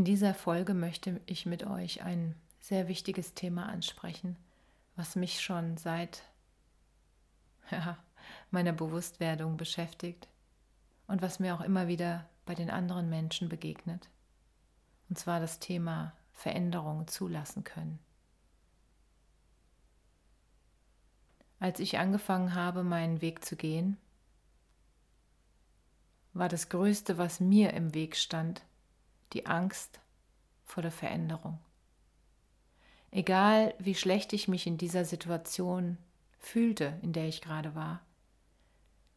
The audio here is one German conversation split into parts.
In dieser Folge möchte ich mit euch ein sehr wichtiges Thema ansprechen, was mich schon seit ja, meiner Bewusstwerdung beschäftigt und was mir auch immer wieder bei den anderen Menschen begegnet. Und zwar das Thema Veränderungen zulassen können. Als ich angefangen habe, meinen Weg zu gehen, war das Größte, was mir im Weg stand, die Angst vor der Veränderung. Egal wie schlecht ich mich in dieser Situation fühlte, in der ich gerade war,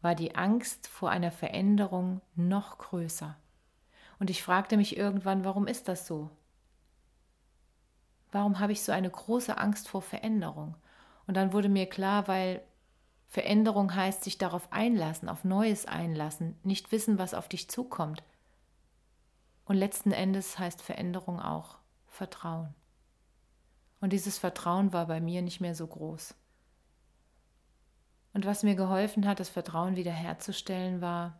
war die Angst vor einer Veränderung noch größer. Und ich fragte mich irgendwann, warum ist das so? Warum habe ich so eine große Angst vor Veränderung? Und dann wurde mir klar, weil Veränderung heißt sich darauf einlassen, auf Neues einlassen, nicht wissen, was auf dich zukommt. Und letzten Endes heißt Veränderung auch Vertrauen. Und dieses Vertrauen war bei mir nicht mehr so groß. Und was mir geholfen hat, das Vertrauen wiederherzustellen, war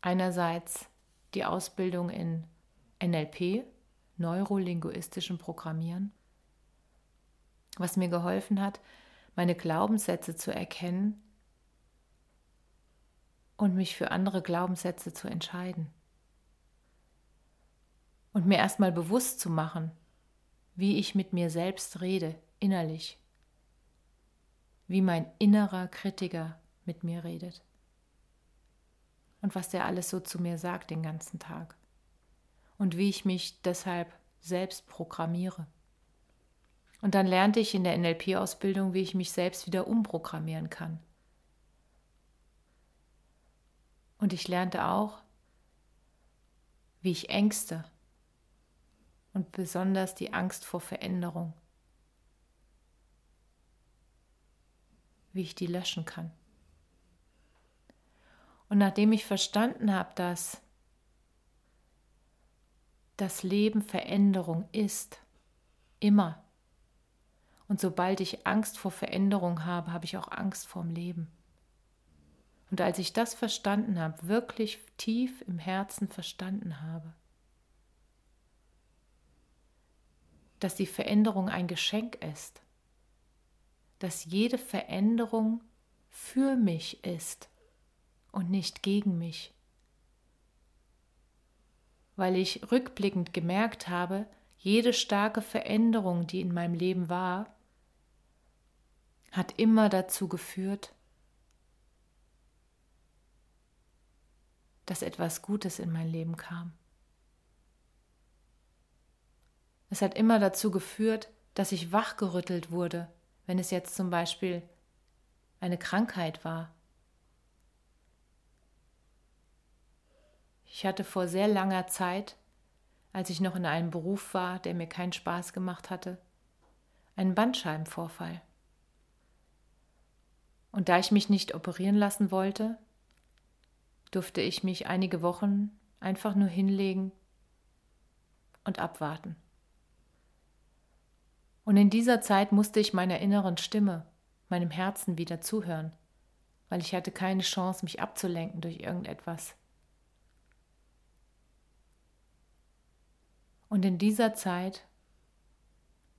einerseits die Ausbildung in NLP, neurolinguistischem Programmieren, was mir geholfen hat, meine Glaubenssätze zu erkennen und mich für andere Glaubenssätze zu entscheiden. Und mir erstmal bewusst zu machen, wie ich mit mir selbst rede, innerlich. Wie mein innerer Kritiker mit mir redet. Und was der alles so zu mir sagt den ganzen Tag. Und wie ich mich deshalb selbst programmiere. Und dann lernte ich in der NLP-Ausbildung, wie ich mich selbst wieder umprogrammieren kann. Und ich lernte auch, wie ich Ängste und besonders die Angst vor Veränderung, wie ich die löschen kann. Und nachdem ich verstanden habe, dass das Leben Veränderung ist, immer. Und sobald ich Angst vor Veränderung habe, habe ich auch Angst vorm Leben. Und als ich das verstanden habe, wirklich tief im Herzen verstanden habe, dass die Veränderung ein Geschenk ist, dass jede Veränderung für mich ist und nicht gegen mich, weil ich rückblickend gemerkt habe, jede starke Veränderung, die in meinem Leben war, hat immer dazu geführt, dass etwas Gutes in mein Leben kam. Es hat immer dazu geführt, dass ich wachgerüttelt wurde, wenn es jetzt zum Beispiel eine Krankheit war. Ich hatte vor sehr langer Zeit, als ich noch in einem Beruf war, der mir keinen Spaß gemacht hatte, einen Bandscheibenvorfall. Und da ich mich nicht operieren lassen wollte, durfte ich mich einige Wochen einfach nur hinlegen und abwarten. Und in dieser Zeit musste ich meiner inneren Stimme, meinem Herzen wieder zuhören, weil ich hatte keine Chance, mich abzulenken durch irgendetwas. Und in dieser Zeit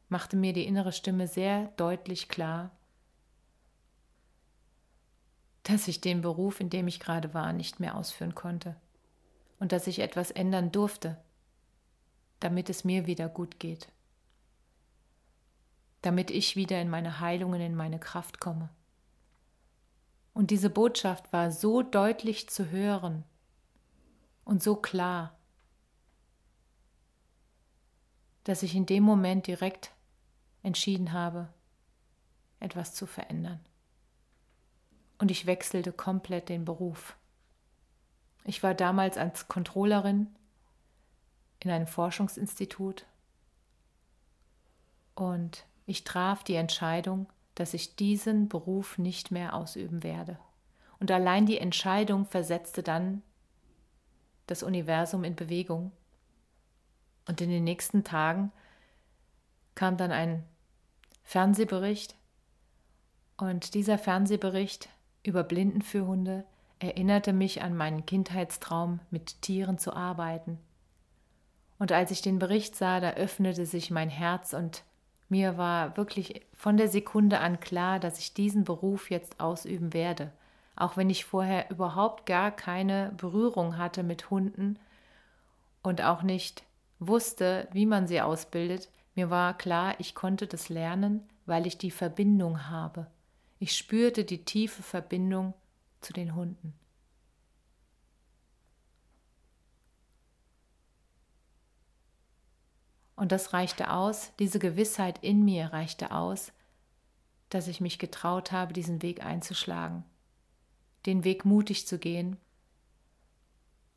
machte mir die innere Stimme sehr deutlich klar, dass ich den Beruf, in dem ich gerade war, nicht mehr ausführen konnte und dass ich etwas ändern durfte, damit es mir wieder gut geht, damit ich wieder in meine Heilung und in meine Kraft komme. Und diese Botschaft war so deutlich zu hören und so klar, dass ich in dem Moment direkt entschieden habe, etwas zu verändern. Und ich wechselte komplett den Beruf. Ich war damals als Controllerin in einem Forschungsinstitut und ich traf die Entscheidung, dass ich diesen Beruf nicht mehr ausüben werde. Und allein die Entscheidung versetzte dann das Universum in Bewegung. Und in den nächsten Tagen kam dann ein Fernsehbericht. Und dieser Fernsehbericht über Blindenführhunde erinnerte mich an meinen Kindheitstraum, mit Tieren zu arbeiten. Und als ich den Bericht sah, da öffnete sich mein Herz und mir war wirklich von der Sekunde an klar, dass ich diesen Beruf jetzt ausüben werde, auch wenn ich vorher überhaupt gar keine Berührung hatte mit Hunden und auch nicht wusste, wie man sie ausbildet. Mir war klar, ich konnte das lernen, weil ich die Verbindung habe. Ich spürte die tiefe Verbindung zu den Hunden. Und das reichte aus, diese Gewissheit in mir reichte aus, dass ich mich getraut habe, diesen Weg einzuschlagen, den Weg mutig zu gehen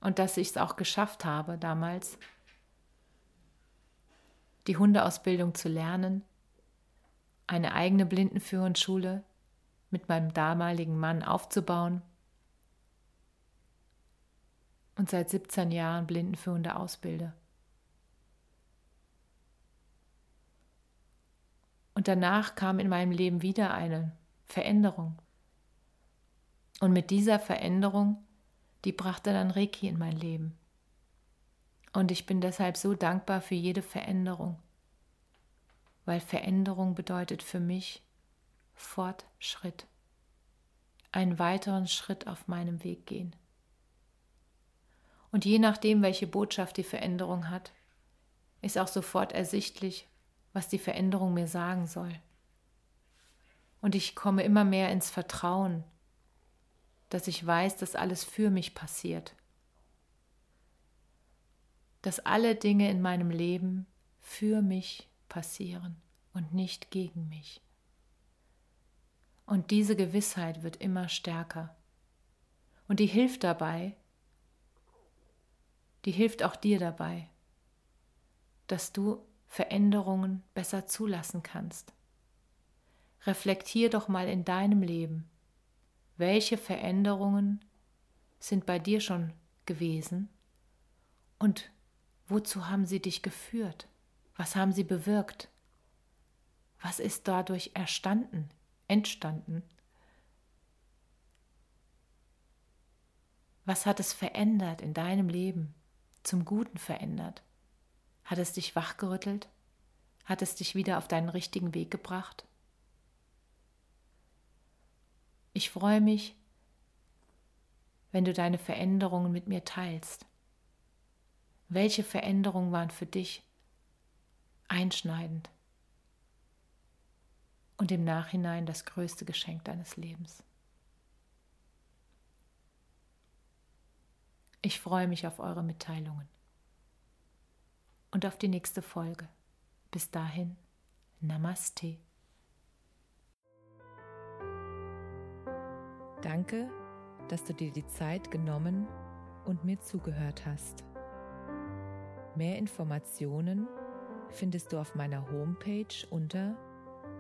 und dass ich es auch geschafft habe damals, die Hundeausbildung zu lernen, eine eigene Blindenführungsschule mit meinem damaligen Mann aufzubauen und seit 17 Jahren Blindenführende ausbilde. Und danach kam in meinem Leben wieder eine Veränderung. Und mit dieser Veränderung, die brachte dann Reiki in mein Leben. Und ich bin deshalb so dankbar für jede Veränderung, weil Veränderung bedeutet für mich Fortschritt, einen weiteren Schritt auf meinem Weg gehen. Und je nachdem, welche Botschaft die Veränderung hat, ist auch sofort ersichtlich, was die Veränderung mir sagen soll. Und ich komme immer mehr ins Vertrauen, dass ich weiß, dass alles für mich passiert. Dass alle Dinge in meinem Leben für mich passieren und nicht gegen mich. Und diese Gewissheit wird immer stärker. Und die hilft dabei, die hilft auch dir dabei, dass du Veränderungen besser zulassen kannst. Reflektier doch mal in deinem Leben, welche Veränderungen sind bei dir schon gewesen und wozu haben sie dich geführt? Was haben sie bewirkt? Was ist dadurch erstanden, entstanden? Was hat es verändert in deinem Leben, zum Guten verändert? Hat es dich wachgerüttelt? Hat es dich wieder auf deinen richtigen Weg gebracht? Ich freue mich, wenn du deine Veränderungen mit mir teilst. Welche Veränderungen waren für dich einschneidend und im Nachhinein das größte Geschenk deines Lebens? Ich freue mich auf eure Mitteilungen und auf die nächste Folge. Bis dahin, Namaste. Danke, dass du dir die Zeit genommen und mir zugehört hast. Mehr Informationen findest du auf meiner Homepage unter